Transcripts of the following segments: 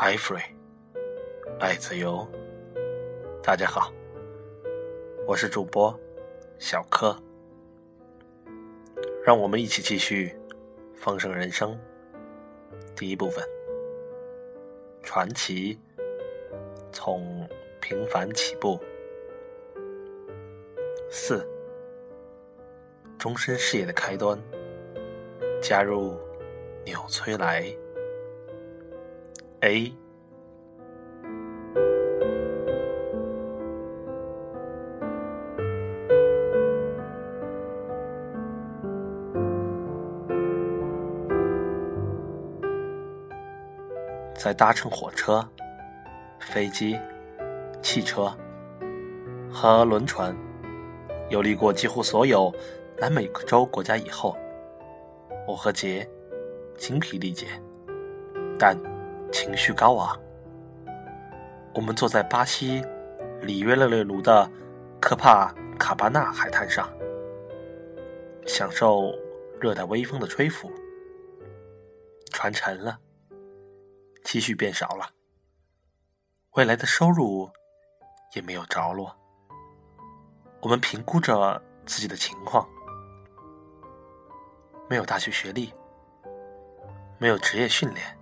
爱 free，爱自由。大家好，我是主播小柯，让我们一起继续丰盛人生第一部分。传奇从平凡起步，四终身事业的开端，加入纽崔莱。A，在搭乘火车、飞机、汽车和轮船游历过几乎所有南美洲国家以后，我和杰精疲力竭，但。情绪高昂，我们坐在巴西里约热内卢的科帕卡巴纳海滩上，享受热带微风的吹拂。船沉了，积蓄变少了，未来的收入也没有着落。我们评估着自己的情况：没有大学学历，没有职业训练。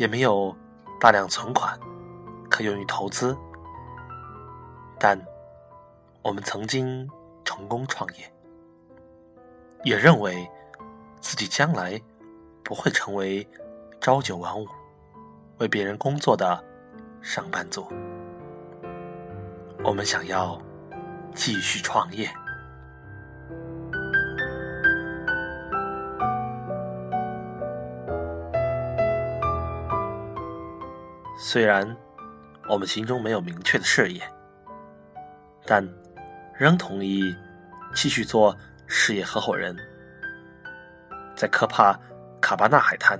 也没有大量存款可用于投资，但我们曾经成功创业，也认为自己将来不会成为朝九晚五为别人工作的上班族。我们想要继续创业。虽然我们心中没有明确的事业，但仍同意继续做事业合伙人。在科帕卡巴纳海滩，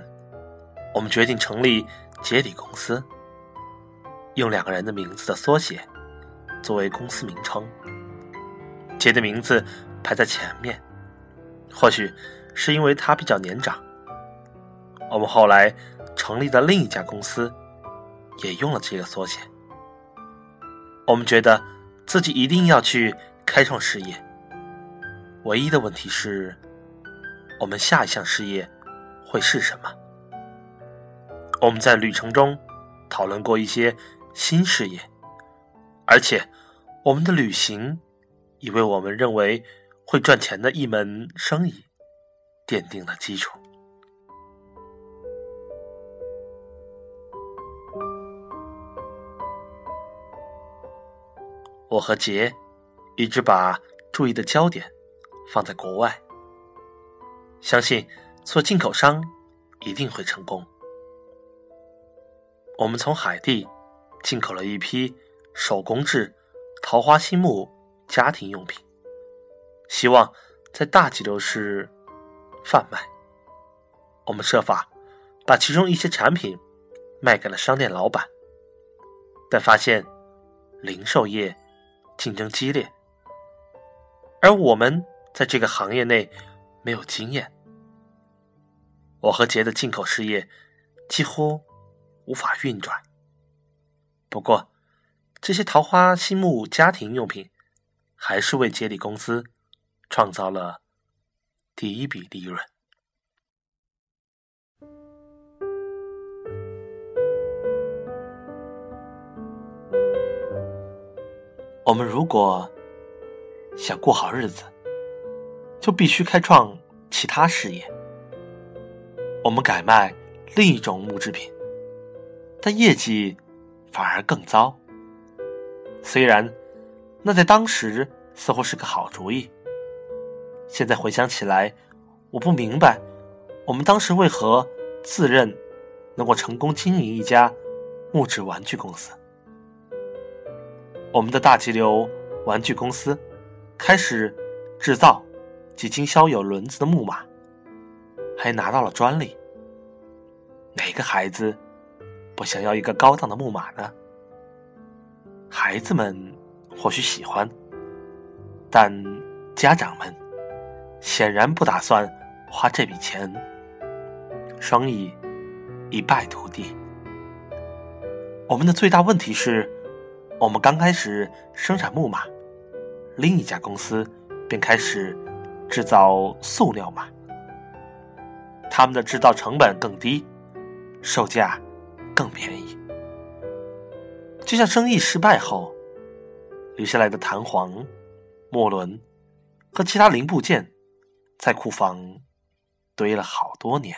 我们决定成立杰里公司，用两个人的名字的缩写作为公司名称。杰的名字排在前面，或许是因为他比较年长。我们后来成立的另一家公司。也用了这个缩写。我们觉得自己一定要去开创事业。唯一的问题是，我们下一项事业会是什么？我们在旅程中讨论过一些新事业，而且我们的旅行已为我们认为会赚钱的一门生意奠定了基础。我和杰一直把注意的焦点放在国外，相信做进口商一定会成功。我们从海地进口了一批手工制桃花心木家庭用品，希望在大吉流市贩卖。我们设法把其中一些产品卖给了商店老板，但发现零售业。竞争激烈，而我们在这个行业内没有经验。我和杰的进口事业几乎无法运转。不过，这些桃花心木家庭用品还是为杰里公司创造了第一笔利润。我们如果想过好日子，就必须开创其他事业。我们改卖另一种木制品，但业绩反而更糟。虽然那在当时似乎是个好主意，现在回想起来，我不明白我们当时为何自认能够成功经营一家木质玩具公司。我们的大吉流玩具公司开始制造及经销有轮子的木马，还拿到了专利。哪个孩子不想要一个高档的木马呢？孩子们或许喜欢，但家长们显然不打算花这笔钱，生意一败涂地。我们的最大问题是，我们刚开始生产木马，另一家公司便开始制造塑料马，他们的制造成本更低，售价更便宜。就像生意失败后留下来的弹簧、墨轮和其他零部件，在库房堆了好多年。